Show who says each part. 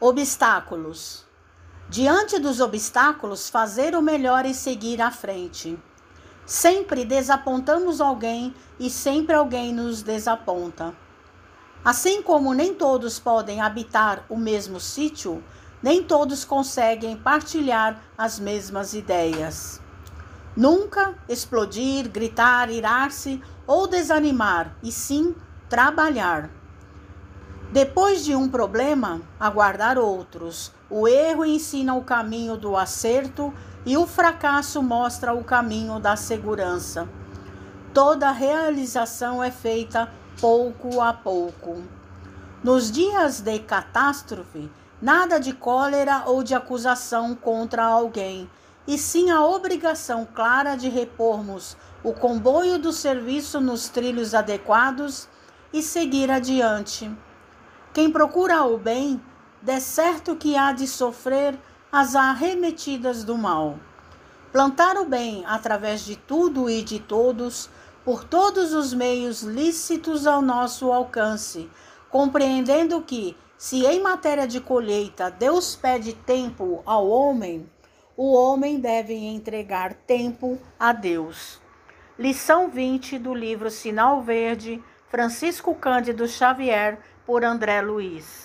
Speaker 1: Obstáculos. Diante dos obstáculos, fazer o melhor e seguir à frente. Sempre desapontamos alguém e sempre alguém nos desaponta. Assim como nem todos podem habitar o mesmo sítio, nem todos conseguem partilhar as mesmas ideias. Nunca explodir, gritar, irar-se ou desanimar, e sim trabalhar. Depois de um problema, aguardar outros. O erro ensina o caminho do acerto e o fracasso mostra o caminho da segurança. Toda realização é feita pouco a pouco. Nos dias de catástrofe, nada de cólera ou de acusação contra alguém, e sim a obrigação clara de repormos o comboio do serviço nos trilhos adequados e seguir adiante. Quem procura o bem, de certo que há de sofrer as arremetidas do mal. Plantar o bem através de tudo e de todos, por todos os meios lícitos ao nosso alcance, compreendendo que, se em matéria de colheita Deus pede tempo ao homem, o homem deve entregar tempo a Deus. Lição 20 do livro Sinal Verde, Francisco Cândido Xavier, por André Luiz.